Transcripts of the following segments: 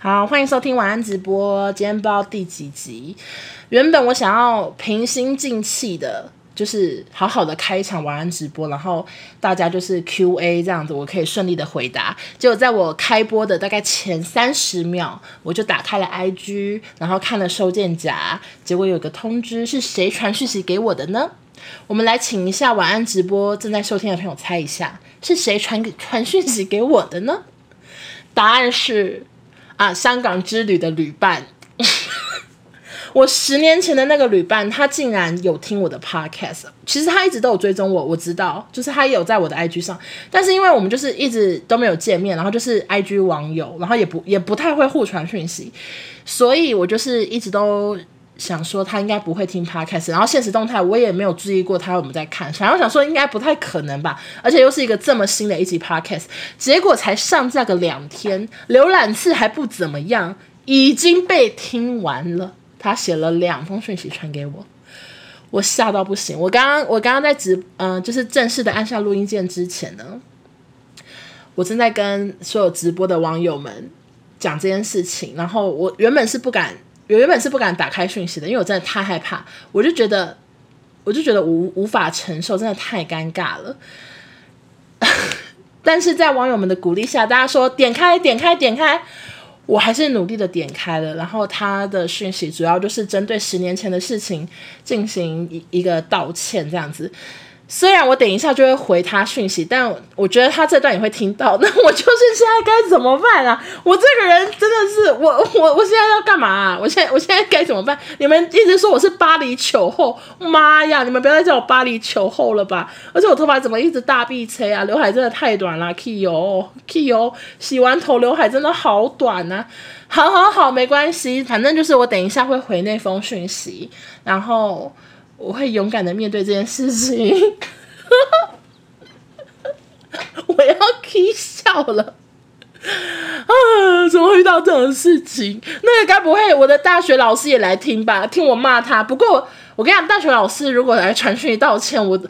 好，欢迎收听晚安直播。今天不知道第几集。原本我想要平心静气的，就是好好的开一场晚安直播，然后大家就是 Q&A 这样子，我可以顺利的回答。结果在我开播的大概前三十秒，我就打开了 IG，然后看了收件夹，结果有个通知，是谁传讯息给我的呢？我们来请一下晚安直播正在收听的朋友猜一下，是谁传传讯息给我的呢？答案是。啊，香港之旅的旅伴，我十年前的那个旅伴，他竟然有听我的 podcast。其实他一直都有追踪我，我知道，就是他有在我的 IG 上。但是因为我们就是一直都没有见面，然后就是 IG 网友，然后也不也不太会互传讯息，所以我就是一直都。想说他应该不会听 podcast，然后现实动态我也没有注意过他有没有在看，想要想说应该不太可能吧，而且又是一个这么新的一集 podcast，结果才上架个两天，浏览次还不怎么样，已经被听完了。他写了两封讯息传给我，我吓到不行。我刚刚我刚刚在直嗯、就是正式的按下录音键之前呢，我正在跟所有直播的网友们讲这件事情，然后我原本是不敢。我原本是不敢打开讯息的，因为我真的太害怕，我就觉得，我就觉得无无法承受，真的太尴尬了。但是在网友们的鼓励下，大家说点开点开点开，我还是努力的点开了。然后他的讯息主要就是针对十年前的事情进行一一个道歉，这样子。虽然我等一下就会回他讯息，但我觉得他这段也会听到。那我就是现在该怎么办啊？我这个人真的是我我我现在要干嘛？我现在我现在该怎么办？你们一直说我是巴黎球后，妈呀！你们不要再叫我巴黎球后了吧？而且我头发怎么一直大臂吹啊？刘海真的太短了，Kyo，Kyo，洗完头刘海真的好短啊！好好好，没关系，反正就是我等一下会回那封讯息，然后。我会勇敢的面对这件事情，我要气笑了 啊！怎么会遇到这种事情？那个该不会我的大学老师也来听吧？听我骂他。不过我跟你讲，大学老师如果来传讯道歉，我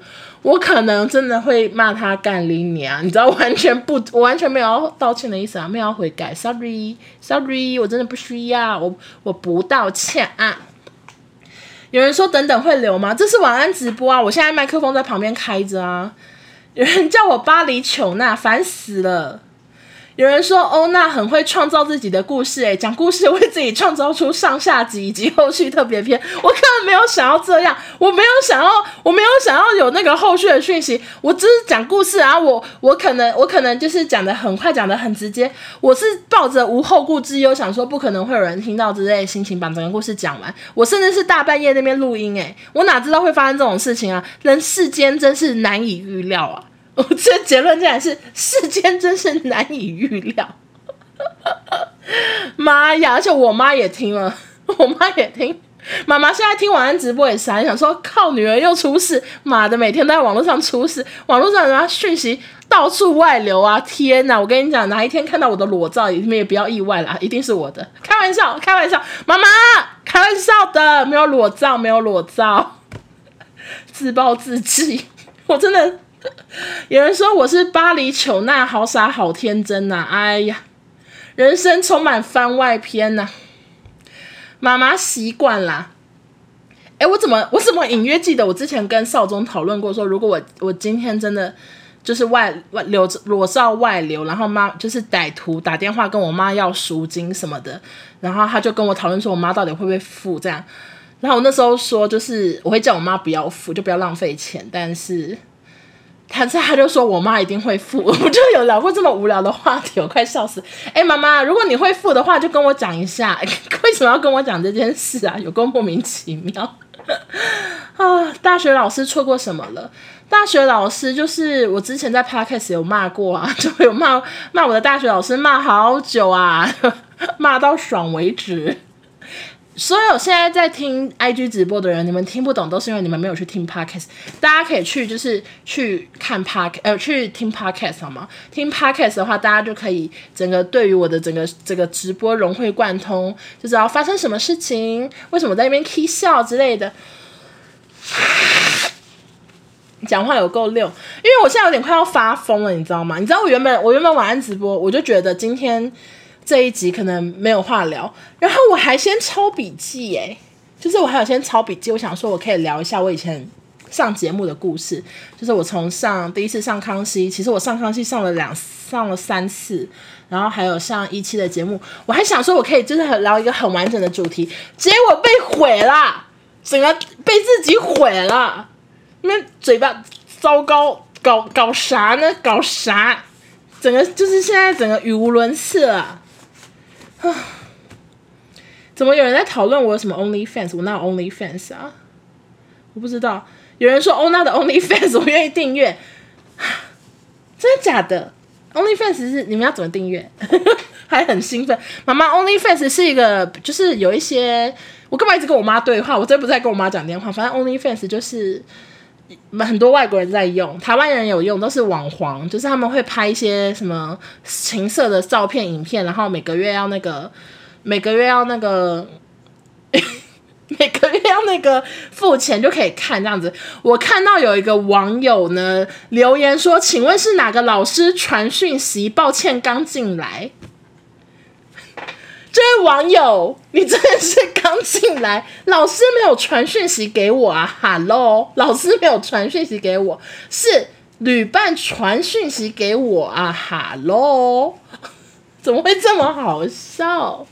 我可能真的会骂他干你娘！你知道，完全不，我完全没有道歉的意思啊，没有悔改，sorry，sorry，我真的不需要，我我不道歉啊。有人说等等会留吗？这是晚安直播啊！我现在麦克风在旁边开着啊。有人叫我巴黎琼娜，烦死了。有人说欧娜很会创造自己的故事，诶，讲故事为自己创造出上下集以及后续特别篇。我根本没有想要这样，我没有想要，我没有想要有那个后续的讯息。我只是讲故事啊，我我可能我可能就是讲的很快，讲的很直接。我是抱着无后顾之忧，想说不可能会有人听到之类的心情，把整个故事讲完。我甚至是大半夜那边录音，诶，我哪知道会发生这种事情啊？人世间真是难以预料啊！我这结论竟然是世间真是难以预料，妈呀！而且我妈也听了，我妈也听，妈妈现在听晚安直播也是还想说靠，女儿又出事，妈的，每天都在网络上出事，网络上人家讯息到处外流啊！天哪，我跟你讲，哪一天看到我的裸照，你们也不要意外啦，一定是我的，开玩笑，开玩笑，妈妈，开玩笑的，没有裸照，没有裸照，自暴自弃，我真的。有人说我是巴黎琼娜，好傻好天真呐、哎呀，人生充满番外篇呐、妈妈习惯啦。哎，我怎么我怎么隐约记得我之前跟少宗讨论过，说如果我我今天真的就是外外流裸照外流，然后妈就是歹徒打电话跟我妈要赎金什么的，然后他就跟我讨论说我妈到底会不会付这样。然后我那时候说就是我会叫我妈不要付，就不要浪费钱，但是。他他就说我妈一定会付，我就有聊过这么无聊的话题，我快笑死。哎，妈妈，如果你会付的话，就跟我讲一下，为什么要跟我讲这件事啊？有够莫名其妙 啊！大学老师错过什么了？大学老师就是我之前在 podcast 有骂过啊，就有骂骂我的大学老师，骂好久啊，骂到爽为止。所有现在在听 IG 直播的人，你们听不懂都是因为你们没有去听 Podcast。大家可以去就是去看 Podcast，呃，去听 Podcast 好吗？听 Podcast 的话，大家就可以整个对于我的整个这个直播融会贯通，就知道发生什么事情，为什么在那边 k 笑之类的。讲话有够溜，因为我现在有点快要发疯了，你知道吗？你知道我原本我原本晚安直播，我就觉得今天。这一集可能没有话聊，然后我还先抄笔记诶，就是我还有先抄笔记，我想说我可以聊一下我以前上节目的故事，就是我从上第一次上康熙，其实我上康熙上了两上了三次，然后还有上一期的节目，我还想说我可以就是很聊一个很完整的主题，结果被毁了，整个被自己毁了，那嘴巴糟糕，搞搞啥呢？搞啥？整个就是现在整个语无伦次了，啊！怎么有人在讨论我有什么 OnlyFans？我哪有 OnlyFans 啊？我不知道。有人说欧娜的 OnlyFans 我愿意订阅，真的假的？OnlyFans 是你们要怎么订阅？还很兴奋。妈妈，OnlyFans 是一个，就是有一些，我干嘛一直跟我妈对话？我真不在跟我妈讲电话。反正 OnlyFans 就是很多外国人在用，台湾人有用，都是网黄，就是他们会拍一些什么情色的照片、影片，然后每个月要那个，每个月要那个。每个月要那个付钱就可以看这样子。我看到有一个网友呢留言说：“请问是哪个老师传讯息？抱歉，刚进来。”这位网友，你真的是刚进来？老师没有传讯息给我啊！Hello，老师没有传讯息给我，是旅伴传讯息给我啊！Hello，怎么会这么好笑？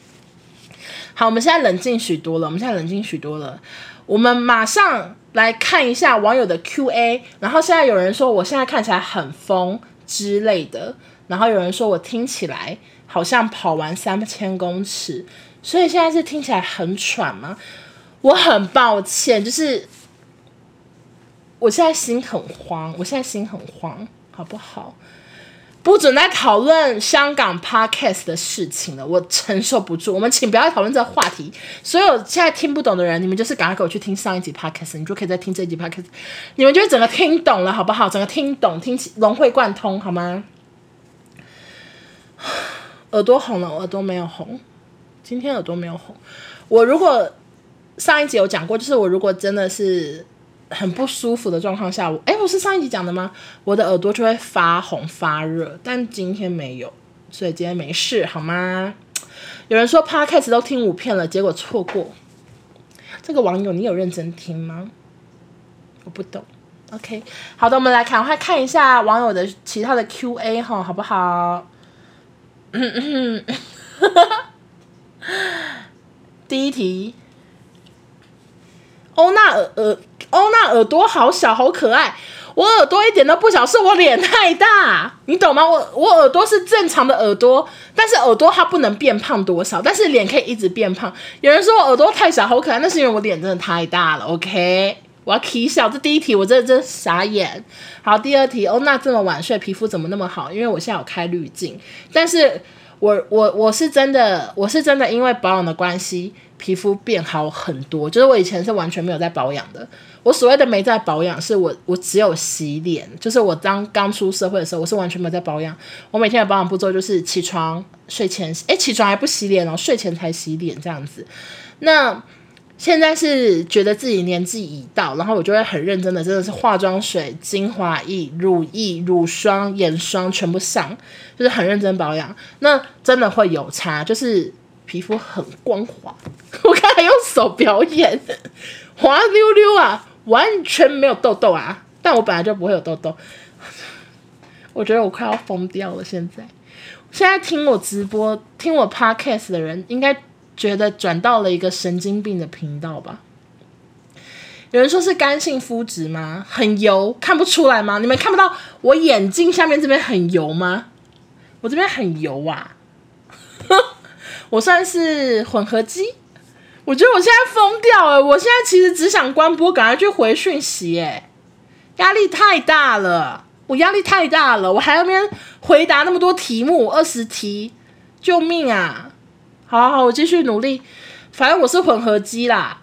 好，我们现在冷静许多了。我们现在冷静许多了。我们马上来看一下网友的 Q&A。然后现在有人说我现在看起来很疯之类的，然后有人说我听起来好像跑完三千公尺，所以现在是听起来很喘吗？我很抱歉，就是我现在心很慌，我现在心很慌，好不好？不准再讨论香港 podcast 的事情了，我承受不住。我们请不要讨论这个话题。所有现在听不懂的人，你们就是赶快给我去听上一集 podcast，你就可以再听这一集 podcast，你们就整个听懂了，好不好？整个听懂，听融会贯通，好吗？耳朵红了，耳朵没有红，今天耳朵没有红。我如果上一集有讲过，就是我如果真的是。很不舒服的状况下，我诶，我是上一集讲的吗？我的耳朵就会发红发热，但今天没有，所以今天没事，好吗？有人说 Podcast 都听五遍了，结果错过。这个网友，你有认真听吗？我不懂。OK，好的，我们来赶快看一下网友的其他的 QA 哈，好不好？第一题。欧娜耳耳欧娜耳朵好小，好可爱。我耳朵一点都不小，是我脸太大，你懂吗？我我耳朵是正常的耳朵，但是耳朵它不能变胖多少，但是脸可以一直变胖。有人说我耳朵太小，好可爱，那是因为我脸真的太大了。OK，我要起笑。这第一题我真的真傻眼。好，第二题，欧娜这么晚睡，皮肤怎么那么好？因为我现在有开滤镜，但是我我我是真的，我是真的因为保养的关系。皮肤变好很多，就是我以前是完全没有在保养的。我所谓的没在保养，是我我只有洗脸，就是我当刚出社会的时候，我是完全没有在保养。我每天的保养步骤就是起床、睡前，诶，起床还不洗脸哦，睡前才洗脸这样子。那现在是觉得自己年纪已到，然后我就会很认真的，真的是化妆水、精华液、乳液、乳霜、眼霜全部上，就是很认真保养。那真的会有差，就是。皮肤很光滑，我刚才用手表演，滑溜溜啊，完全没有痘痘啊。但我本来就不会有痘痘，我觉得我快要疯掉了。现在，现在听我直播、听我 podcast 的人，应该觉得转到了一个神经病的频道吧？有人说是干性肤质吗？很油，看不出来吗？你们看不到我眼睛下面这边很油吗？我这边很油啊。我算是混合肌，我觉得我现在疯掉了。我现在其实只想关播，赶快去回讯息。哎，压力太大了，我压力太大了，我还要边回答那么多题目，二十题，救命啊！好好，我继续努力。反正我是混合肌啦，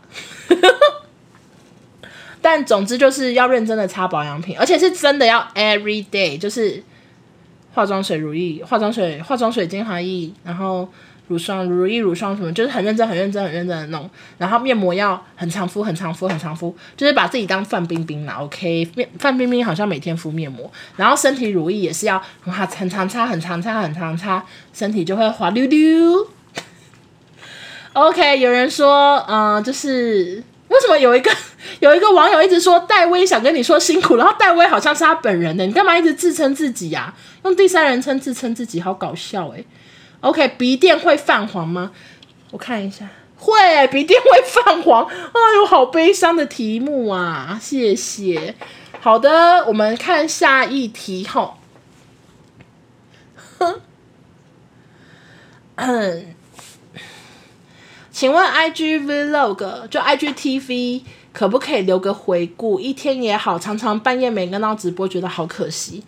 但总之就是要认真的擦保养品，而且是真的要 every day，就是化妆水、乳液、化妆水、化妆水、精华液，然后。乳霜、乳液、乳霜什么，就是很认真、很认真、很认真的弄。然后面膜要很常敷、很常敷、很常敷，就是把自己当范冰冰啦。OK，面范冰冰好像每天敷面膜，然后身体乳液也是要很很常擦、很常擦、很常擦，身体就会滑溜溜。OK，有人说，嗯、就是为什么有一个 有一个网友一直说戴威想跟你说辛苦，然后戴威好像是他本人呢？你干嘛一直自称自己呀、用第三人称自称自己，好搞笑诶。OK，鼻垫会泛黄吗？我看一下，会，鼻垫会泛黄。哎呦，好悲伤的题目啊！谢谢。好的，我们看下一题吼。嗯。请问 IG Vlog 就 IGTV 可不可以留个回顾？一天也好，常常半夜没跟到直播，觉得好可惜。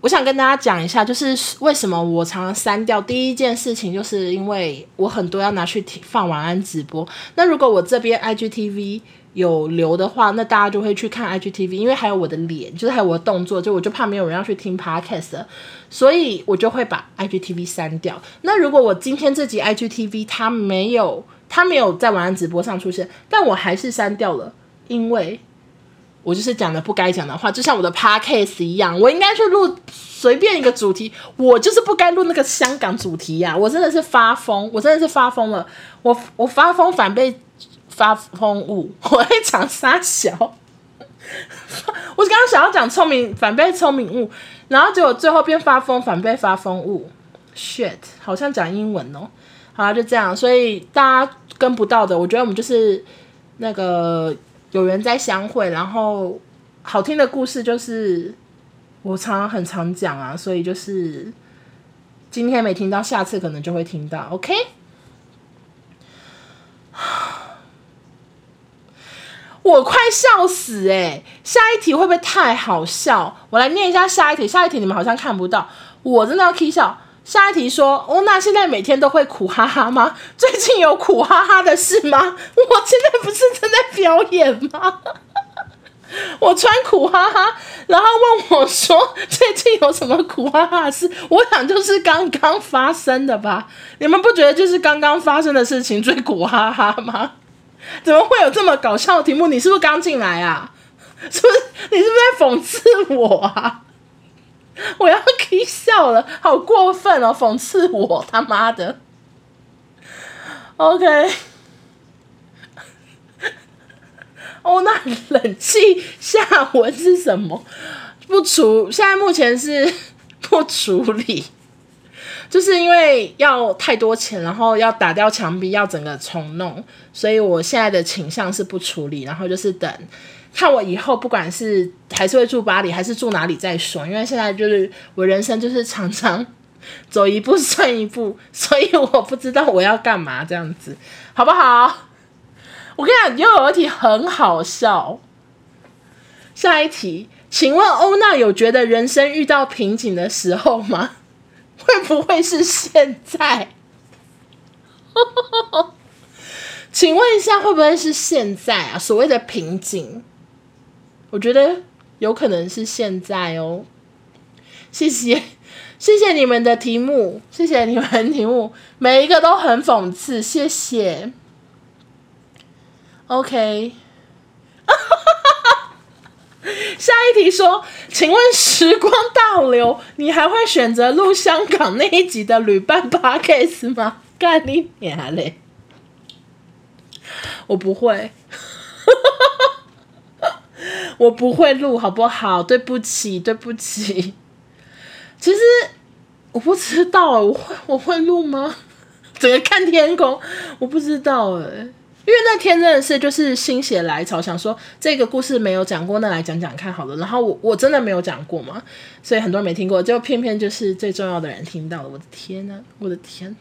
我想跟大家讲一下，就是为什么我常常删掉。第一件事情就是因为我很多要拿去放晚安直播。那如果我这边 IGTV 有留的话，那大家就会去看 IGTV，因为还有我的脸，就是还有我的动作，就我就怕没有人要去听 Podcast，所以我就会把 IGTV 删掉。那如果我今天这集 IGTV 它没有，它没有在晚安直播上出现，但我还是删掉了，因为我就是讲了不该讲的话，就像我的 Podcast 一样，我应该去录随便一个主题，我就是不该录那个香港主题呀、啊，我真的是发疯，我真的是发疯了，我我发疯反被。发疯物，我在讲三小，我刚刚想要讲聪明反被聪明误，然后结果最后变发疯反被发疯物，shit，好像讲英文哦。好了，就这样，所以大家跟不到的，我觉得我们就是那个有缘再相会，然后好听的故事就是我常常很常讲啊，所以就是今天没听到，下次可能就会听到，OK。我快笑死诶、下一题会不会太好笑？我来念一下下一题。下一题你们好像看不到，我真的要 k 笑。下一题说，欧娜现在每天都会苦哈哈吗？最近有苦哈哈的事吗？我现在不是正在表演吗？我穿苦哈哈，然后问我说最近有什么苦哈哈的事？我想就是刚刚发生的吧？你们不觉得就是刚刚发生的事情最苦哈哈吗？怎么会有这么搞笑的题目？你是不是刚进来啊？是不是？你是不是在讽刺我啊？我要以笑了，好过分哦！讽刺我，他妈的！OK，哦，那冷气下文是什么？不处，现在目前是不处理。就是因为要太多钱，然后要打掉墙壁，要整个重弄，所以我现在的倾向是不处理，然后就是等，看我以后不管是还是会住巴黎，还是住哪里再说。因为现在就是我人生就是常常走一步算一步，所以我不知道我要干嘛这样子，好不好？我跟你讲，又有一题很好笑。下一题，请问欧娜有觉得人生遇到瓶颈的时候吗？会不会是现在？请问一下，会不会是现在啊？所谓的瓶颈，我觉得有可能是现在哦。谢谢，谢谢你们的题目，谢谢你们的题目，每一个都很讽刺，谢谢。OK。下一题说，请问时光倒流，你还会选择录香港那一集的旅伴 Podcast 吗？干你娘嘞！我不会，我不会录，好不好？对不起，对不起。其实我不知道，我会我会录吗？整个看天空，我不知道哎。因为那天真的是就是心血来潮，想说这个故事没有讲过，那来讲讲看好了。然后我我真的没有讲过嘛，所以很多人没听过，就偏偏就是最重要的人听到了。我的天呐，我的天！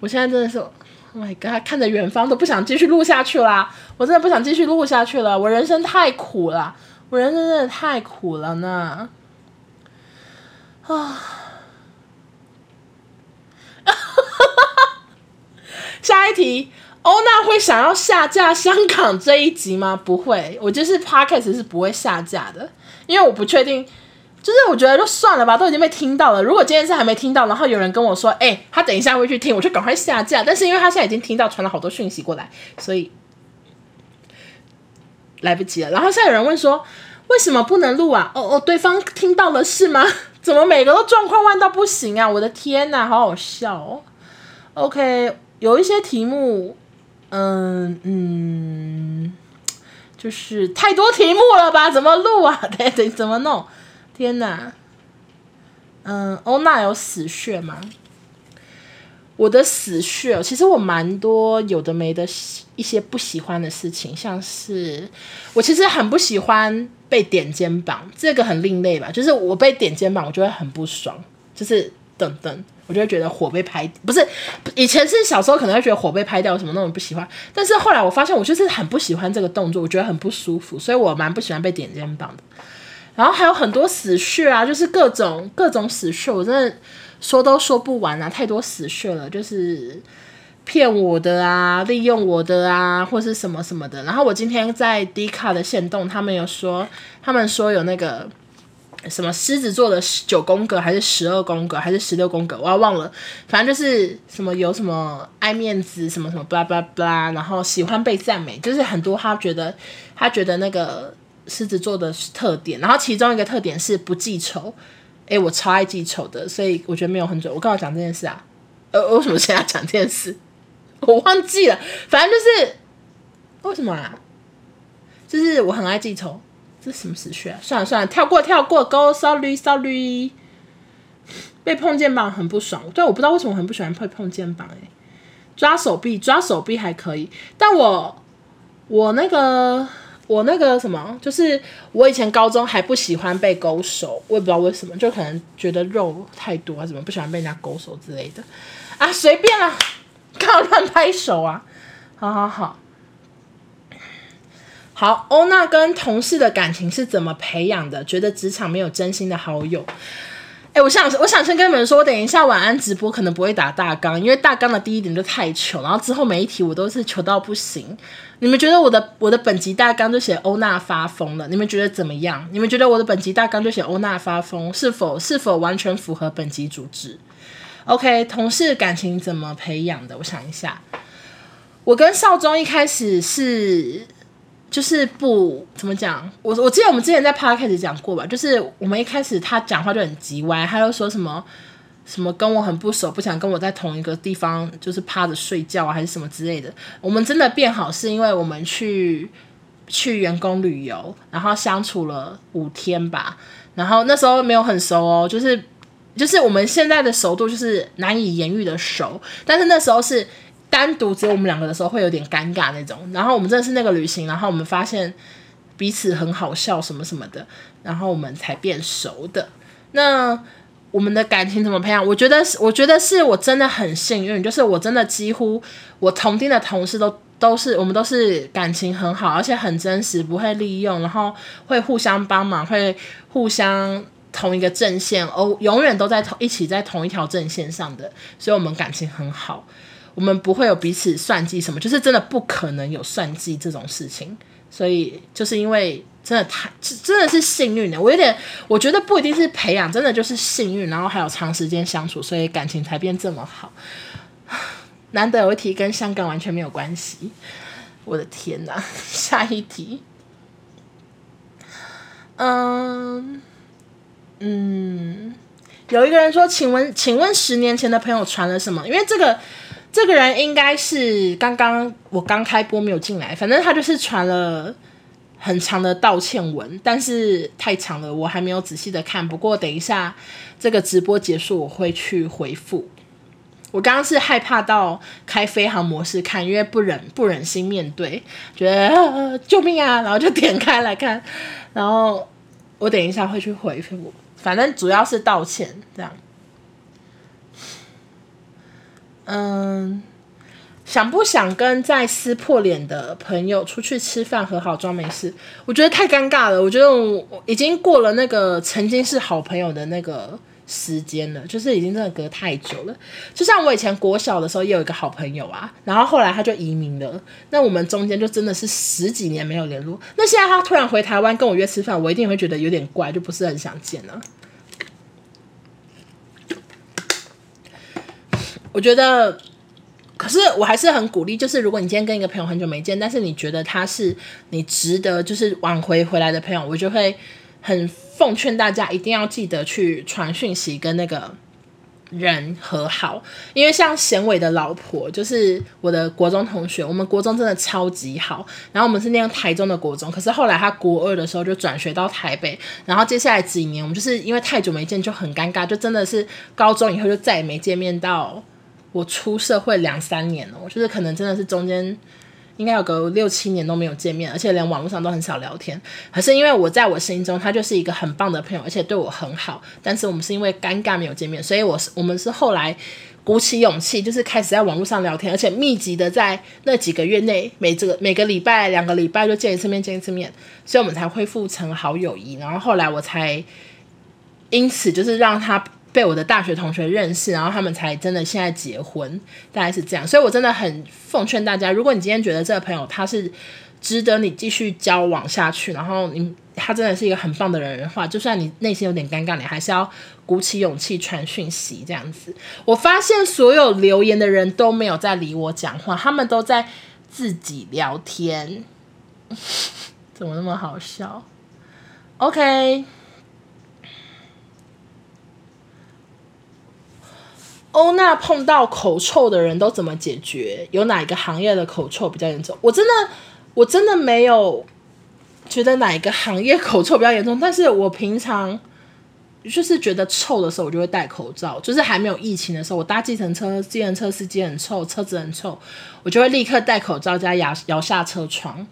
我现在真的是，Oh my God，看着远方都不想继续录下去啦！我真的不想继续录下去了，我人生太苦了，我人生真的太苦了呢！啊，哈哈哈下一题。欧娜会想要下架香港这一集吗？不会，我就是 Podcast 是不会下架的，因为我不确定，就是我觉得就算了吧，都已经被听到了。如果今天是还没听到，然后有人跟我说，哎、他等一下会去听，我就赶快下架。但是因为他现在已经听到，传了好多讯息过来，所以来不及了。然后现在有人问说，为什么不能录啊？哦哦，对方听到了是吗？怎么每个都状况万到不行啊？我的天哪，好好笑哦。OK，有一些题目，嗯嗯，就是太多题目了吧？怎么录啊？得得，怎么弄？天哪，嗯，欧娜有死穴吗？我的死穴，其实我蛮多有的没的一些不喜欢的事情，像是我其实很不喜欢被点肩膀，这个很另类吧。就是我被点肩膀，我就会很不爽，就是等等，我就觉得火被拍，不是以前是小时候可能会觉得火被拍掉什么那种不喜欢，但是后来我发现我就是很不喜欢这个动作，我觉得很不舒服，所以我蛮不喜欢被点肩膀的。然后还有很多死穴啊，就是各种各种死穴，我真的说都说不完啊，太多死穴了，就是骗我的啊，利用我的啊，或是什么什么的。然后我今天在 D 卡的线动，他们有说，他们说有那个什么狮子座的九宫格，还是十二宫格，还是十六宫格，我要忘了，反正就是什么有什么爱面子，什么什么巴拉巴拉巴拉，然后喜欢被赞美，就是很多他觉得他觉得那个。狮子座的特点，然后其中一个特点是不记仇。诶，我超爱记仇的，所以我觉得没有很准。我刚好讲这件事啊，呃，为什么现在讲这件事？我忘记了，反正就是为什么啊？就是我很爱记仇，这什么死穴啊？算了算了，跳过跳过，Go sorry sorry。被碰肩膀很不爽，对，我不知道为什么很不喜欢被碰肩膀。诶，抓手臂抓手臂还可以，但我我那个。我那个什么，就是我以前高中还不喜欢被勾手，我也不知道为什么，就可能觉得肉太多啊，怎么不喜欢被人家勾手之类的啊，随便啦，干嘛乱拍手啊？好好好，好，欧娜跟同事的感情是怎么培养的？觉得职场没有真心的好友。哎，我想，我想先跟你们说，我等一下晚安直播可能不会打大纲，因为大纲的第一点就太糗，然后之后每一题我都是糗到不行。你们觉得我的我的本集大纲就写欧娜发疯了？你们觉得怎么样？你们觉得我的本集大纲就写欧娜发疯，是否是否完全符合本集主旨？OK，同事感情怎么培养的？我想一下，我跟少宗一开始是。就是不怎么讲，我我记得我们之前在 p 开始讲过吧，就是我们一开始他讲话就很急歪，他就说什么什么跟我很不熟，不想跟我在同一个地方，就是趴着睡觉啊，还是什么之类的。我们真的变好是因为我们去去员工旅游，然后相处了五天吧，然后那时候没有很熟哦，就是就是我们现在的熟度就是难以言喻的熟，但是那时候是。单独只有我们两个的时候会有点尴尬那种，然后我们真的是那个旅行，然后我们发现彼此很好笑什么什么的，然后我们才变熟的。那我们的感情怎么培养？我觉得是，我觉得是我真的很幸运，就是我真的几乎我同厅的同事都都是我们都是感情很好，而且很真实，不会利用，然后会互相帮忙，会互相同一个阵线哦，永远都在同一起在同一条阵线上的，所以我们感情很好。我们不会有彼此算计什么，就是真的不可能有算计这种事情，所以就是因为真的太真的是幸运的，我有点我觉得不一定是培养，真的就是幸运，然后还有长时间相处，所以感情才变这么好。难得有一题跟香港完全没有关系，我的天哪！下一题，嗯嗯，有一个人说，请问请问十年前的朋友传了什么？因为这个。这个人应该是刚刚我刚开播没有进来，反正他就是传了很长的道歉文，但是太长了，我还没有仔细的看。不过等一下这个直播结束，我会去回复。我刚刚是害怕到开飞航模式看，因为不忍不忍心面对，觉得、啊、救命啊，然后就点开来看。然后我等一下会去回复，反正主要是道歉这样。嗯，想不想跟在撕破脸的朋友出去吃饭和好装没事？我觉得太尴尬了。我觉得我已经过了那个曾经是好朋友的那个时间了，就是已经真的隔太久了。就像我以前国小的时候也有一个好朋友啊，然后后来他就移民了，那我们中间就真的是十几年没有联络。那现在他突然回台湾跟我约吃饭，我一定会觉得有点怪，就不是很想见了。我觉得，可是我还是很鼓励，就是如果你今天跟一个朋友很久没见，但是你觉得他是你值得就是挽回回来的朋友，我就会很。奉劝大家一定要记得去传讯息跟那个人和好，因为像贤伟的老婆就是我的国中同学，我们国中真的超级好。然后我们是念台中的国中，可是后来他国二的时候就转学到台北，然后接下来几年我们就是因为太久没见就很尴尬，就真的是高中以后就再也没见面到我出社会两三年了，我就是可能真的是中间。应该有个六七年都没有见面，而且连网络上都很少聊天。可是因为我在我心中，他就是一个很棒的朋友，而且对我很好。但是我们是因为尴尬没有见面，所以我是我们是后来鼓起勇气，就是开始在网络上聊天，而且密集的在那几个月内，每这个每个礼拜、两个礼拜就见一次面，见一次面，所以我们才恢复成好友谊。然后后来我才因此就是让他。被我的大学同学认识，然后他们才真的现在结婚，大概是这样。所以我真的很奉劝大家，如果你今天觉得这个朋友他是值得你继续交往下去，然后你他真的是一个很棒的人的话，就算你内心有点尴尬，你还是要鼓起勇气传讯息这样子。我发现所有留言的人都没有在理我讲话，他们都在自己聊天，怎么那么好笑？OK。欧娜碰到口臭的人都怎么解决？有哪一个行业的口臭比较严重？我真的，我真的没有觉得哪一个行业口臭比较严重。但是我平常就是觉得臭的时候，我就会戴口罩。就是还没有疫情的时候，我搭计程车，计程车司机很臭，车子很臭，我就会立刻戴口罩加摇摇下车窗。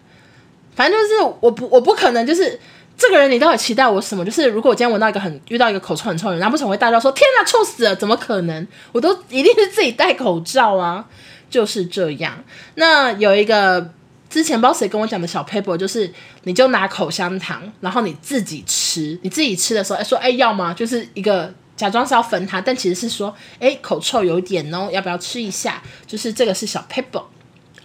反正就是我不我不可能就是。这个人你到底期待我什么？就是如果我今天闻到一个很遇到一个口臭很臭的人，难不成我会大叫说天哪，臭死了？怎么可能？我都一定是自己戴口罩啊，就是这样。那有一个之前不知道谁跟我讲的小 paper，就是你就拿口香糖，然后你自己吃，你自己吃的时候，哎说哎要吗？就是一个假装是要分他，但其实是说哎口臭有点哦，要不要吃一下？就是这个是小 paper，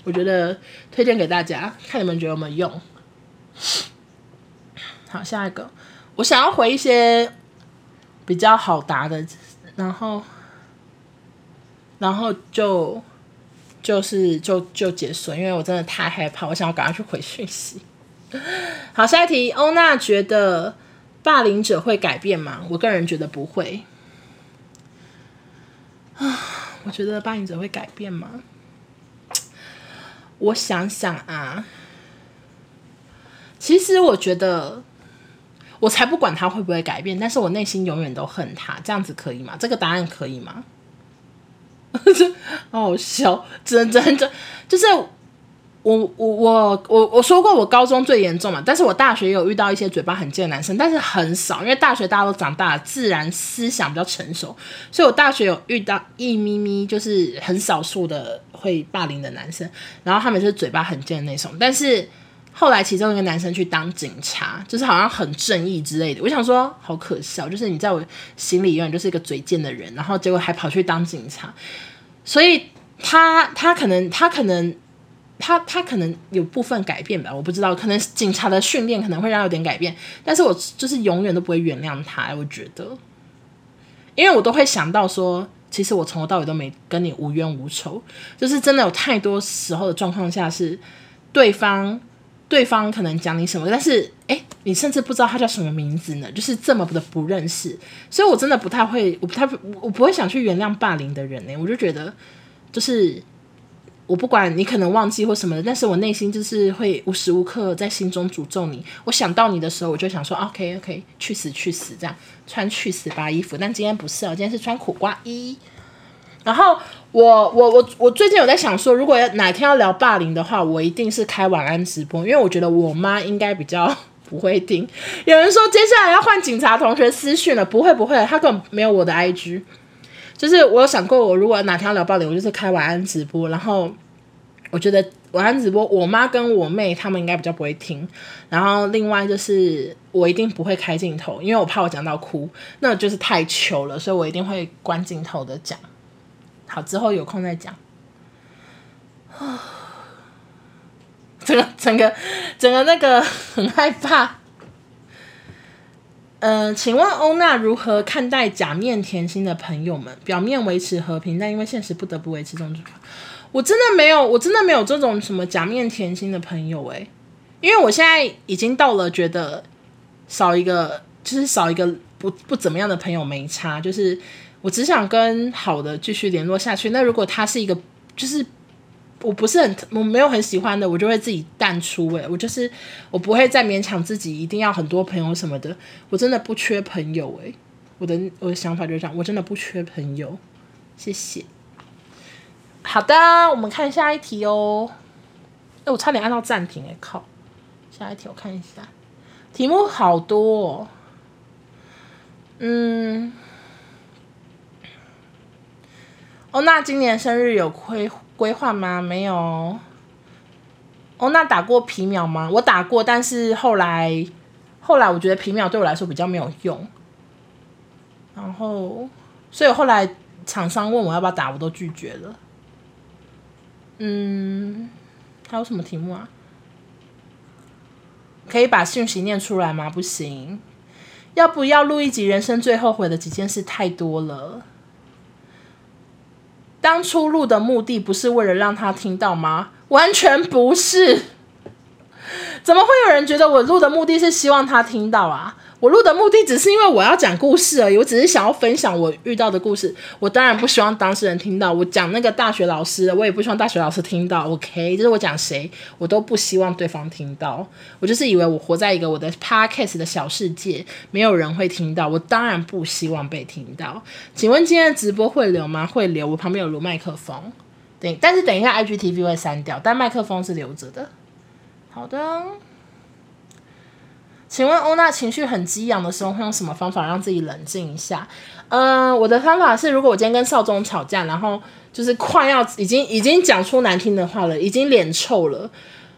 我觉得推荐给大家，看你们觉得有没有用。好，下一个，我想要回一些比较好答的，然后，然后就就是就就结束，因为我真的太害怕，我想要赶快去回讯息。好，下一题，欧娜觉得霸凌者会改变吗？我个人觉得不会。啊，我觉得霸凌者会改变吗？我想想啊，其实我觉得。我才不管他会不会改变，但是我内心永远都恨他，这样子可以吗？这个答案可以吗？这 好好笑，真真真，就是我我我我我说过，我高中最严重嘛，但是我大学也有遇到一些嘴巴很贱的男生，但是很少，因为大学大家都长大，自然思想比较成熟，所以我大学有遇到一咪咪，就是很少数的会霸凌的男生，然后他们就是嘴巴很贱的那种，但是。后来其中一个男生去当警察，就是好像很正义之类的。我想说，好可笑，就是你在我心里永远就是一个嘴贱的人，然后结果还跑去当警察。所以他他可能他可能他他可能有部分改变吧，我不知道，可能警察的训练可能会让他有点改变，但是我就是永远都不会原谅他。我觉得，因为我都会想到说，其实我从头到尾都没跟你无冤无仇，就是真的有太多时候的状况下是对方。对方可能讲你什么，但是诶，你甚至不知道他叫什么名字呢？就是这么的不认识，所以我真的不太会，我不太，我不会想去原谅霸凌的人呢。我就觉得，就是我不管你可能忘记或什么的，但是我内心就是会无时无刻在心中诅咒你。我想到你的时候，我就想说，OK OK，去死去死，这样穿去死吧衣服。但今天不是哦，今天是穿苦瓜衣。然后我我我我最近有在想说，如果要哪天要聊霸凌的话，我一定是开晚安直播，因为我觉得我妈应该比较 不会听。有人说接下来要换警察同学私讯了，不会不会，他根本没有我的 IG。就是我有想过，我如果哪天要聊霸凌，我就是开晚安直播，然后我觉得晚安直播，我妈跟我妹他们应该比较不会听。然后另外就是我一定不会开镜头，因为我怕我讲到哭，那就是太糗了，所以我一定会关镜头的讲。好，之后有空再讲。啊，整个整个整个那个 很害怕。嗯、请问欧娜如何看待假面甜心的朋友们？表面维持和平，但因为现实不得不维持这种。我真的没有，我真的没有这种什么假面甜心的朋友诶，因为我现在已经到了觉得少一个就是少一个不不怎么样的朋友没差，就是我只想跟好的继续联络下去。那如果他是一个就是我不是很我没有很喜欢的，我就会自己淡出诶，我就是我不会再勉强自己一定要很多朋友什么的，我真的不缺朋友诶，我的我的想法就是这样，我真的不缺朋友，谢谢。好的，我们看下一题哦。哎，我差点按到暂停，哎靠！下一题我看一下，题目好多哦。嗯，欧娜今年生日有规规划吗？没有。欧娜打过皮秒吗？我打过，但是后来后来我觉得皮秒对我来说比较没有用。然后，所以后来厂商问我要不要打，我都拒绝了。嗯，还有什么题目啊？可以把讯息念出来吗？不行。要不要录一集人生最后悔的几件事？太多了。当初录的目的不是为了让他听到吗？完全不是。怎么会有人觉得我录的目的是希望他听到啊？我录的目的只是因为我要讲故事而已，我只是想要分享我遇到的故事。我当然不希望当事人听到。我讲那个大学老师，我也不希望大学老师听到。OK，就是我讲谁，我都不希望对方听到。我就是以为我活在一个我的 Podcast 的小世界，没有人会听到。我当然不希望被听到。请问今天的直播会留吗？会留。我旁边有录麦克风，对，但是等一下 IGTV 会删掉，但麦克风是留着的。好的。请问欧娜情绪很激昂的时候，会用什么方法让自己冷静一下？嗯、呃，我的方法是，如果我今天跟少宗吵架，然后就是快要已经已经讲出难听的话了，已经脸臭了，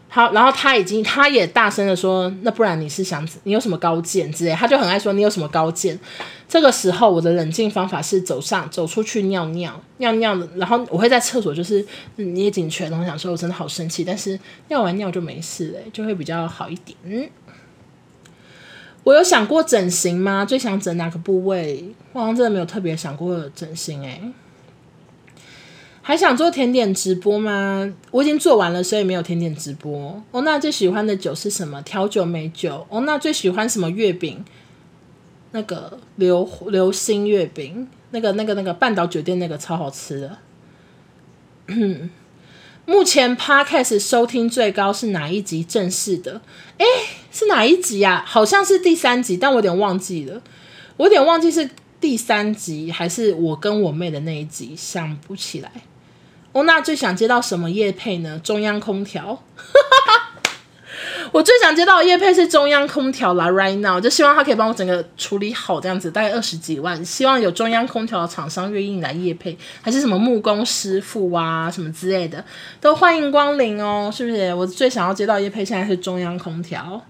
好，然后他已经他也大声的说，那不然你是想你有什么高见之类，他就很爱说你有什么高见。这个时候我的冷静方法是走上走出去尿尿尿尿的，然后我会在厕所就是捏紧拳，头想说我真的好生气，但是尿完尿就没事了，就会比较好一点。嗯。我有想过整形吗？最想整哪个部位？我好像真的没有特别想过整形诶、还想做甜点直播吗？我已经做完了，所以没有甜点直播。欧娜最喜欢的酒是什么？调酒、美酒。欧娜最喜欢什么月饼？那个流流心月饼，那个那个那个半岛酒店那个超好吃的。目前 Podcast 收听最高是哪一集正式的？诶，是哪一集呀？好像是第三集，但我有点忘记了。我有点忘记是第三集还是我跟我妹的那一集，想不起来。欧娜最想接到什么业配呢？中央空调。我最想接到的业配是中央空调啦，right now 就希望他可以帮我整个处理好这样子，大概二十几万，希望有中央空调的厂商愿意来业配，还是什么木工师傅啊什么之类的，都欢迎光临哦，是不是？我最想要接到叶配现在是中央空调。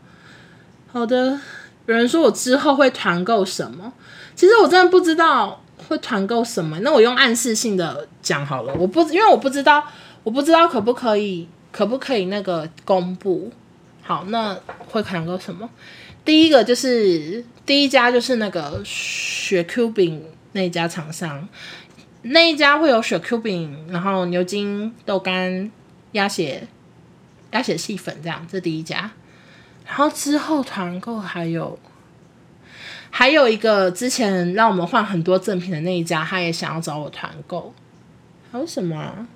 好的，有人说我之后会团购什么？其实我真的不知道会团购什么，那我用暗示性的讲好了，我不因为我不知道，我不知道可不可以，可不可以那个公布。好，那会看个什么？第一个就是第一家就是那个雪 Q 饼那家厂商，那一家会有雪 Q 饼，然后牛筋豆干、鸭血、鸭血细粉这样，这第一家。然后之后团购还有还有一个之前让我们换很多赠品的那一家，他也想要找我团购。还有什么？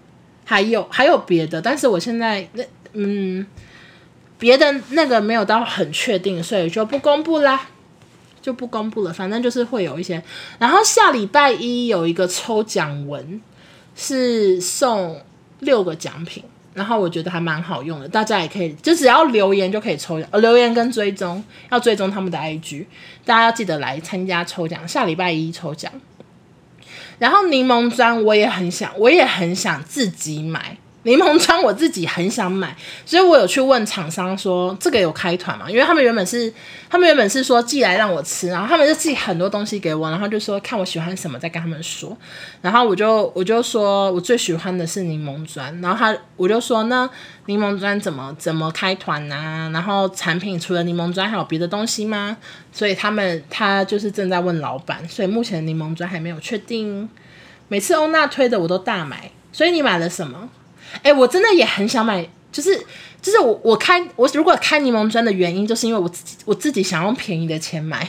还有还有别的，但是我现在那嗯。别的那个没有到很确定，所以就不公布啦，就不公布了。反正就是会有一些，然后下礼拜一有一个抽奖文，是送六个奖品，然后我觉得还蛮好用的，大家也可以就只要留言就可以抽奖，呃，留言跟追踪要追踪他们的 IG，大家要记得来参加抽奖，下礼拜一抽奖。然后柠檬砖我也很想，我也很想自己买。柠檬砖我自己很想买，所以我有去问厂商说这个有开团吗？因为他们原本是他们原本是说寄来让我吃，然后他们就寄很多东西给我，然后就说看我喜欢什么再跟他们说，然后我就我就说我最喜欢的是柠檬砖，然后他我就说那柠檬砖怎么怎么开团啊？然后产品除了柠檬砖还有别的东西吗？所以他们他就是正在问老板，所以目前柠檬砖还没有确定。每次欧娜推的我都大买，所以你买了什么？哎、我真的也很想买，就是就是我我开我如果开柠檬砖的原因，就是因为我自己我自己想用便宜的钱买，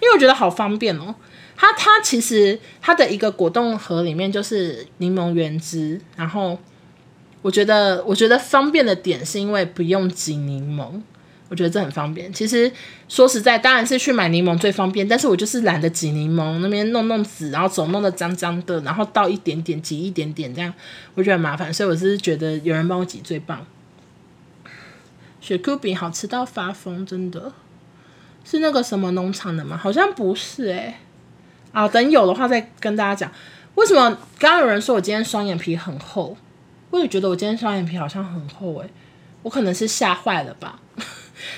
因为我觉得好方便哦。它它其实它的一个果冻盒里面就是柠檬原汁，然后我觉得我觉得方便的点是因为不用挤柠檬。我觉得这很方便。其实说实在，当然是去买柠檬最方便。但是我就是懒得挤柠檬，那边弄弄纸，然后总弄得脏脏的，然后倒一点点，挤一点点，这样我觉得很麻烦。所以我是觉得有人帮我挤最棒。雪 Q 饼好吃到发疯，真的是那个什么农场的吗？好像不是哎、欸。啊，等有的话再跟大家讲。为什么刚刚有人说我今天双眼皮很厚？我也觉得我今天双眼皮好像很厚哎、我可能是吓坏了吧。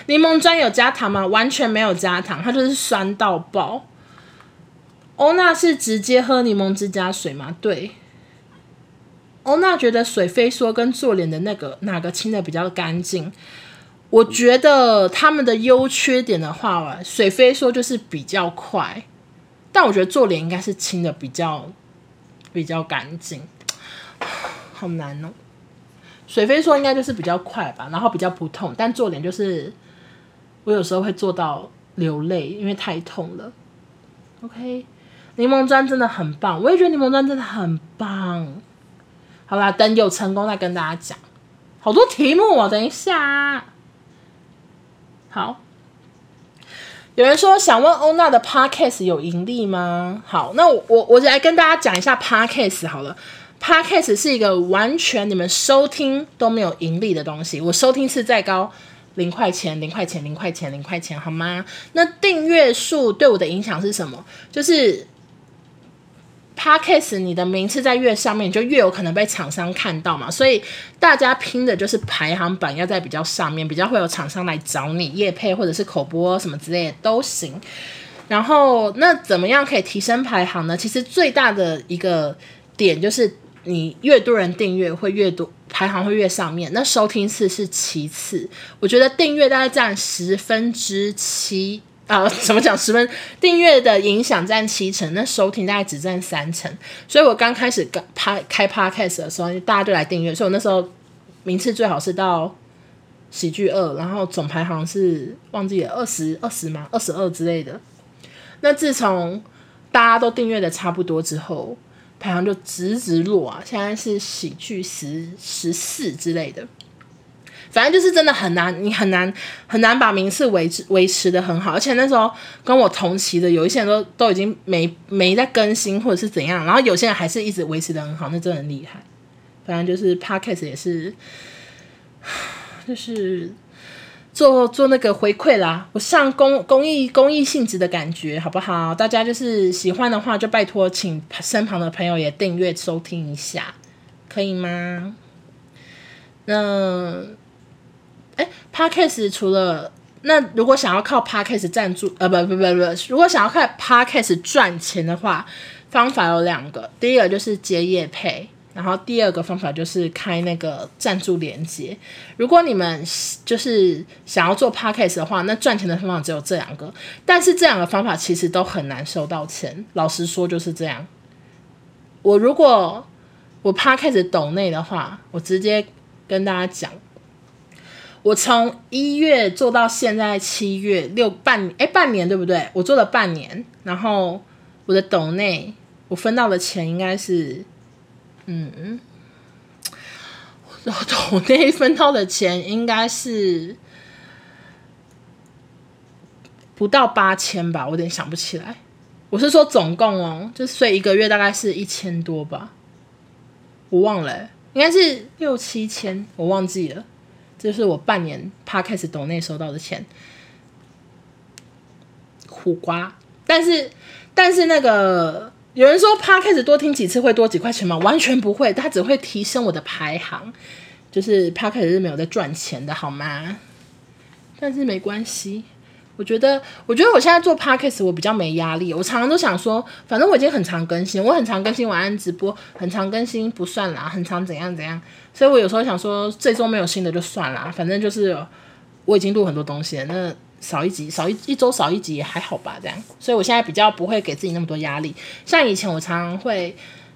柠檬砖有加糖吗？完全没有加糖，它就是酸到爆。欧娜是直接喝柠檬汁加水吗？对。欧娜觉得水飞梭跟做脸的那个哪个清的比较干净？我觉得他们的优缺点的话，水飞梭就是比较快，但我觉得做脸应该是清的比较比较干净。好难哦。水飞说应该就是比较快吧，然后比较不痛，但做脸就是我有时候会做到流泪，因为太痛了。OK，柠檬砖真的很棒，我也觉得柠檬砖真的很棒。好啦，等有成功再跟大家讲。好多题目哦，等一下。好，有人说想问欧娜的 Podcast 有盈利吗？好，那我我我来跟大家讲一下 Podcast 好了。Podcast 是一个完全你们收听都没有盈利的东西，我收听次再高，零块钱，零块钱，零块钱，零块钱，好吗？那订阅数对我的影响是什么？就是 Podcast 你的名次在越上面，就越有可能被厂商看到嘛，所以大家拼的就是排行榜要在比较上面，比较会有厂商来找你业配或者是口播什么之类的都行。然后那怎么样可以提升排行呢？其实最大的一个点就是。你越多人订阅，会越多排行会越上面。那收听次是其次，我觉得订阅大概占十分之七啊，怎么讲？十分订阅的影响占七成，那收听大概只占三成。所以我刚开始刚拍开 podcast 的时候，大家就来订阅，所以我那时候名次最好是到喜剧二，然后总排行是忘记了二十二十吗？二十二之类的。那自从大家都订阅的差不多之后。排行就直直落啊！现在是喜剧十十四之类的，反正就是真的很难，你很难很难把名次维持维持的很好。而且那时候跟我同期的有一些人都都已经没没在更新或者是怎样，然后有些人还是一直维持的很好，那真的很厉害。反正就是 Podcast 也是，就是。做做那个回馈啦，我上公公益公益性质的感觉，好不好？大家就是喜欢的话，就拜托请身旁的朋友也订阅收听一下，可以吗？那，哎，Podcast 除了那，如果想要靠 Podcast 赞助，呃，不不不不，如果想要靠 Podcast 赚钱的话，方法有两个，第一个就是接业配。然后第二个方法就是开那个赞助连接。如果你们就是想要做 podcast 的话，那赚钱的方法只有这两个。但是这两个方法其实都很难收到钱，老实说就是这样。我如果我 podcast 抖内的话，我直接跟大家讲，我从一月做到现在七月六半哎半年对不对？我做了半年，然后我的抖内我分到的钱应该是。嗯，我抖内分到的钱应该是不到八千吧，我有点想不起来。我是说总共哦，就睡一个月大概是一千多吧，我忘了，应该是六七千，我忘记了。这是我半年 p 开始 c 抖内收到的钱，苦瓜。但是但是那个。有人说 Podcast 多听几次会多几块钱吗？完全不会，它只会提升我的排行。就是 Podcast 是没有在赚钱的，好吗？但是没关系，我觉得，我觉得我现在做 Podcast 我比较没压力。我常常都想说，反正我已经很常更新，我很常更新晚安直播，很常更新不算啦，很常怎样怎样。所以我有时候想说，这周没有新的就算啦，反正就是我已经录很多东西了，那。少一集，少一一周少一集也还好吧，这样，所以我现在比较不会给自己那么多压力。像以前我常常会，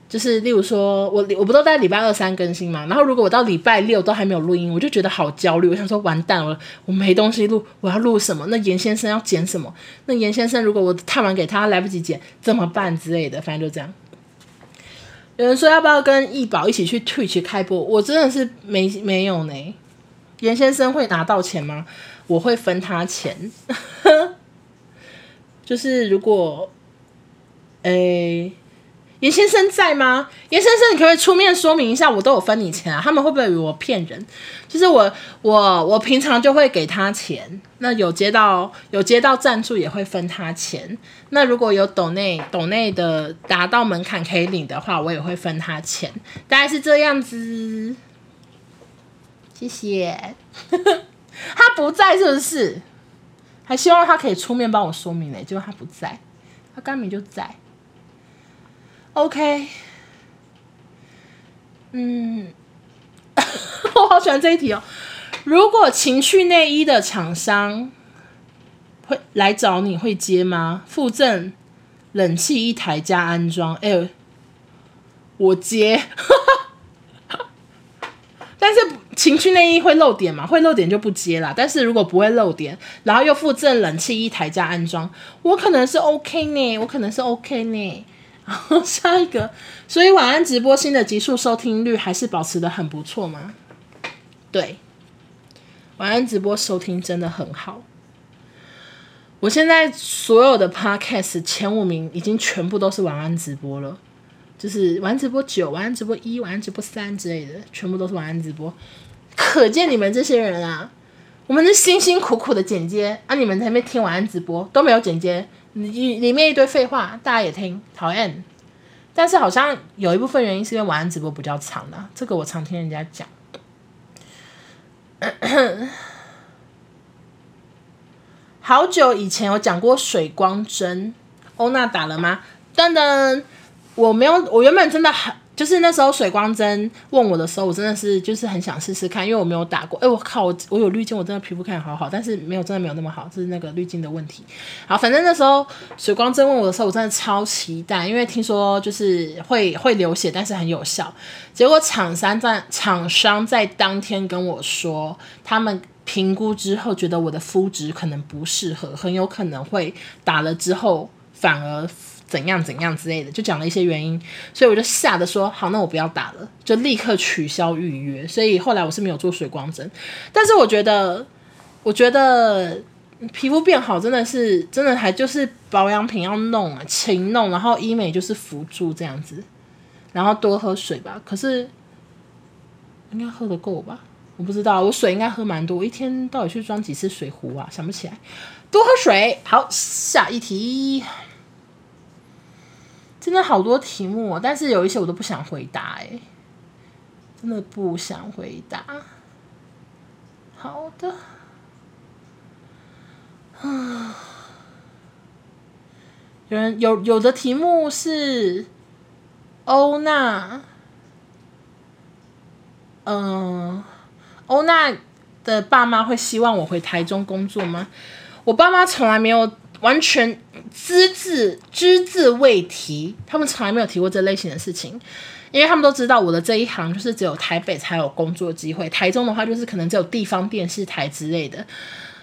就是例如说我我不都在礼拜二三更新嘛，然后如果我到礼拜六都还没有录音，我就觉得好焦虑。我想说完蛋了，我没东西录，我要录什么？那严先生要剪什么？那严先生如果我探完给他来不及剪怎么办之类的，反正就这样。有人说要不要跟易宝一起去 Twitch 开播？我真的是没没有呢。严先生会拿到钱吗？我会分他钱，就是如果，诶、欸，严先生在吗？严先生，你可不可以出面说明一下？我都有分你钱啊，他们会不会以为我骗人？就是我，我，我平常就会给他钱，那有接到有接到赞助也会分他钱。那如果有抖内抖内的达到门槛可以领的话，我也会分他钱，大概是这样子。谢谢。他不在是不是？还希望他可以出面帮我说明呢，结果他不在，他刚明就在。OK，嗯，我好喜欢这一题哦。如果情趣内衣的厂商会来找你，会接吗？附赠冷气一台加安装，哎、欸，我接。情趣内衣会漏点嘛？会漏点就不接啦。但是如果不会漏点，然后又附赠冷气一台加安装，我可能是 OK 呢，我可能是 OK 呢。然 后下一个，所以晚安直播新的集数收听率还是保持得很不错吗？对，晚安直播收听真的很好。我现在所有的 Podcast 前五名已经全部都是晚安直播了。就是晚安直播九、晚安直播一、晚安直播三之类的，全部都是晚安直播。可见你们这些人啊，我们是辛辛苦苦的剪接啊，你们在那边听晚安直播都没有剪接，里里面一堆废话，大家也听，讨厌。但是好像有一部分原因是因为晚安直播比较长的，这个我常听人家讲。好久以前有讲过水光针，欧娜打了吗？噔噔。我没有，我原本真的很，就是那时候水光针问我的时候，我真的是就是很想试试看，因为我没有打过。哎，我靠，我我有滤镜，我真的皮肤看好好，但是没有，真的没有那么好，这是那个滤镜的问题。好，反正那时候水光针问我的时候，我真的超期待，因为听说就是会会流血，但是很有效。结果厂商在厂商在当天跟我说，他们评估之后觉得我的肤质可能不适合，很有可能会打了之后反而。怎样怎样之类的，就讲了一些原因，所以我就吓得说好，那我不要打了，就立刻取消预约。所以后来我是没有做水光针，但是我觉得，我觉得皮肤变好真的是真的，还就是保养品要弄啊，勤弄，然后医美就是辅助这样子，然后多喝水吧。可是应该喝得够吧？我不知道，我水应该喝蛮多，我一天到底去装几次水壶啊？想不起来，多喝水。好，下一题。真的好多题目哦，但是有一些我都不想回答哎，真的不想回答。好的，啊，有人有有的题目是欧娜，嗯，欧娜的爸妈会希望我回台中工作吗？我爸妈从来没有。完全只字只字未提，他们从来没有提过这类型的事情，因为他们都知道我的这一行就是只有台北才有工作机会，台中的话就是可能只有地方电视台之类的，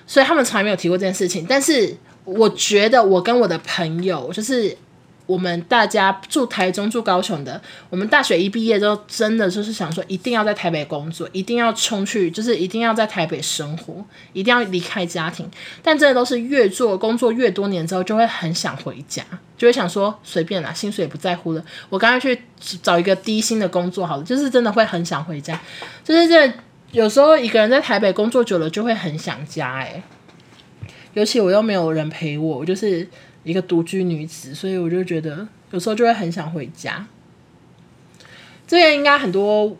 所以他们从来没有提过这件事情。但是我觉得我跟我的朋友就是。我们大家住台中、住高雄的，我们大学一毕业之后，真的就是想说，一定要在台北工作，一定要冲去，就是一定要在台北生活，一定要离开家庭。但真的都是越做工作越多年之后，就会很想回家，就会想说随便啦，薪水也不在乎了，我干脆去找一个低薪的工作好了。就是真的会很想回家，就是这有时候一个人在台北工作久了，就会很想家诶，尤其我又没有人陪我，就是。一个独居女子，所以我就觉得有时候就会很想回家。这边应该很多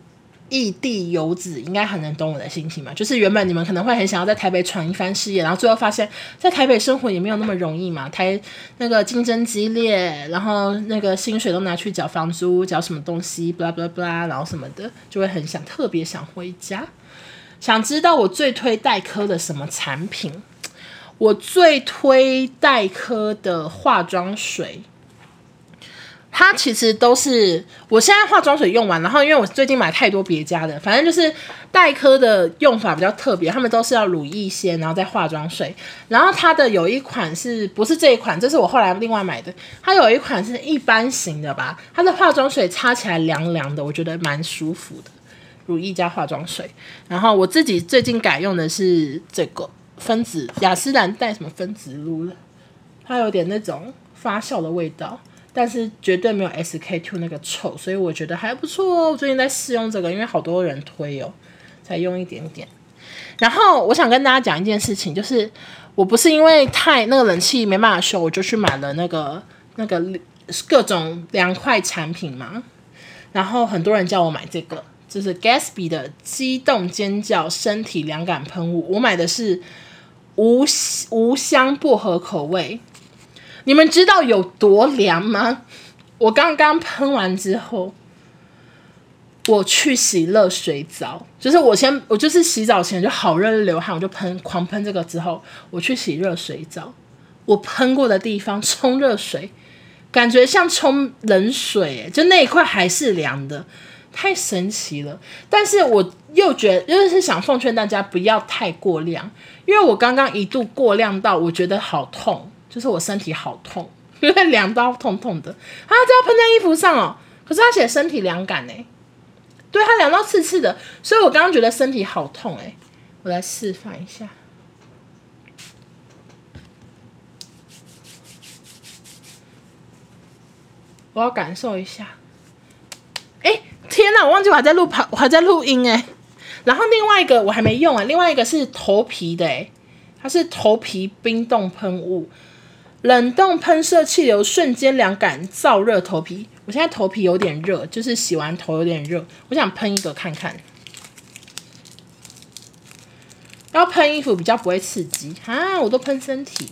异地游子应该很能懂我的心情嘛，就是原本你们可能会很想要在台北闯一番事业，然后最后发现，在台北生活也没有那么容易嘛，台那个竞争激烈，然后那个薪水都拿去缴房租、缴什么东西，巴拉巴拉巴拉，然后什么的，就会很想特别想回家。想知道我最推黛珂的什么产品？我最推黛珂的化妆水。它其实都是我现在化妆水用完，然后因为我最近买太多别家的，反正就是黛珂的用法比较特别，他们都是要乳液先，然后再化妆水。然后它的有一款是不是这一款？这是我后来另外买的。它有一款是一般型的吧，它的化妆水擦起来凉凉的，我觉得蛮舒服的。乳液加化妆水。然后我自己最近改用的是这个分子雅诗兰黛什么分子露，它有点那种发酵的味道。但是绝对没有 SK two 那个臭，所以我觉得还不错哦。我最近在试用这个，因为好多人推哦，才用一点点。然后我想跟大家讲一件事情，就是我不是因为太那个冷气没办法修，我就去买了那个那个各种凉快产品嘛。然后很多人叫我买这个，就是 Gatsby 的激动尖叫身体凉感喷雾。我买的是无无香薄荷口味。你们知道有多凉吗？我刚刚喷完之后，我去洗热水澡，就是我先，我就是洗澡前就好热流汗，我就喷，狂喷这个之后，我去洗热水澡，我喷过的地方冲热水，感觉像冲冷水，就那一块还是凉的，太神奇了。但是我又觉得，就是想奉劝大家不要太过量，因为我刚刚一度过量到我觉得好痛。就是我身体好痛，因为凉到痛痛的。啊，这要喷在衣服上哦。可是他写身体凉感呢，对，他凉到刺刺的，所以我刚刚觉得身体好痛哎。我来示范一下，我要感受一下。天哪，我忘记我还在录跑，我还在录音哎。然后另外一个我还没用啊，另外一个是头皮的哎，它是头皮冰冻喷雾。冷冻喷射气流，瞬间凉感，燥热头皮。我现在头皮有点热，就是洗完头有点热，我想喷一个看看。要喷衣服比较不会刺激啊！我都喷身体，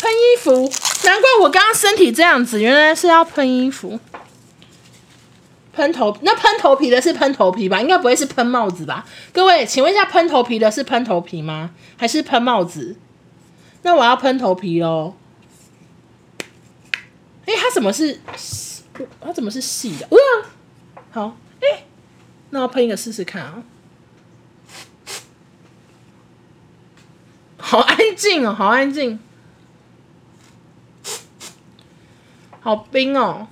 喷衣服，难怪我刚刚身体这样子，原来是要喷衣服。喷头，那喷头皮的是喷头皮吧？应该不会是喷帽子吧？各位，请问一下，喷头皮的是喷头皮吗？还是喷帽子？那我要喷头皮喽。哎，它怎么是？它怎么是细的？哇，好，哎，那我喷一个试试看啊。好安静哦，好安静，好冰哦。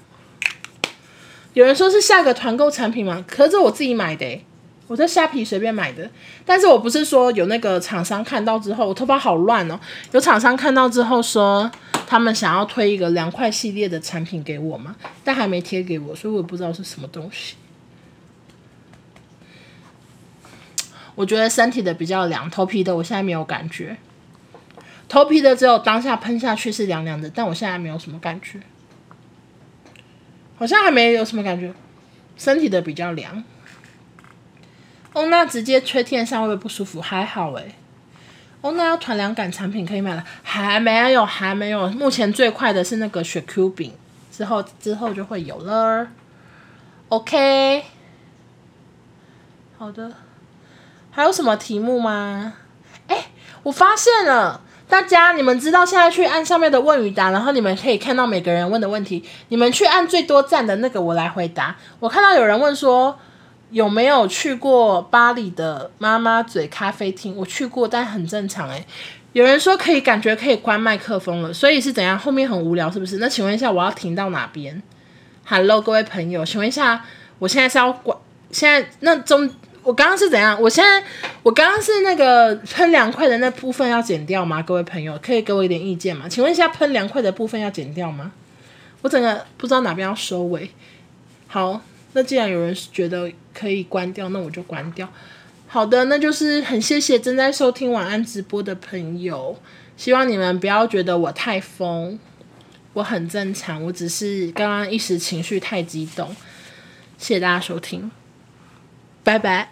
有人说是下个团购产品吗？可是我自己买的。我在虾皮随便买的，但是我不是说有那个厂商看到之后，我头发好乱哦。有厂商看到之后说，他们想要推一个凉快系列的产品给我嘛，但还没贴给我，所以我也不知道是什么东西。我觉得身体的比较凉，头皮的我现在没有感觉。头皮的只有当下喷下去是凉凉的，但我现在没有什么感觉，好像还没有什么感觉。身体的比较凉。哦，那直接吹天上会不会不舒服？还好诶。哦，那要团凉感产品可以买了？还没有，还没有。目前最快的是那个雪 Q 饼，之后之后就会有了。OK，好的。还有什么题目吗？哎，我发现了，大家你们知道现在去按上面的问与答，然后你们可以看到每个人问的问题，你们去按最多赞的那个，我来回答。我看到有人问说。有没有去过巴黎的妈妈嘴咖啡厅？我去过，但很正常诶。有人说可以感觉可以关麦克风了，所以是怎样？后面很无聊是不是？那请问一下，我要停到哪边？Hello，各位朋友，请问一下，我现在是要关？现在那中，我刚刚是怎样？我现在我刚刚是那个喷凉快的那部分要剪掉吗？各位朋友，可以给我一点意见吗？请问一下，喷凉快的部分要剪掉吗？我整个不知道哪边要收尾。好。那既然有人觉得可以关掉，那我就关掉。好的，那就是很谢谢正在收听晚安直播的朋友，希望你们不要觉得我太疯。我很正常，我只是刚刚一时情绪太激动。谢谢大家收听，拜拜。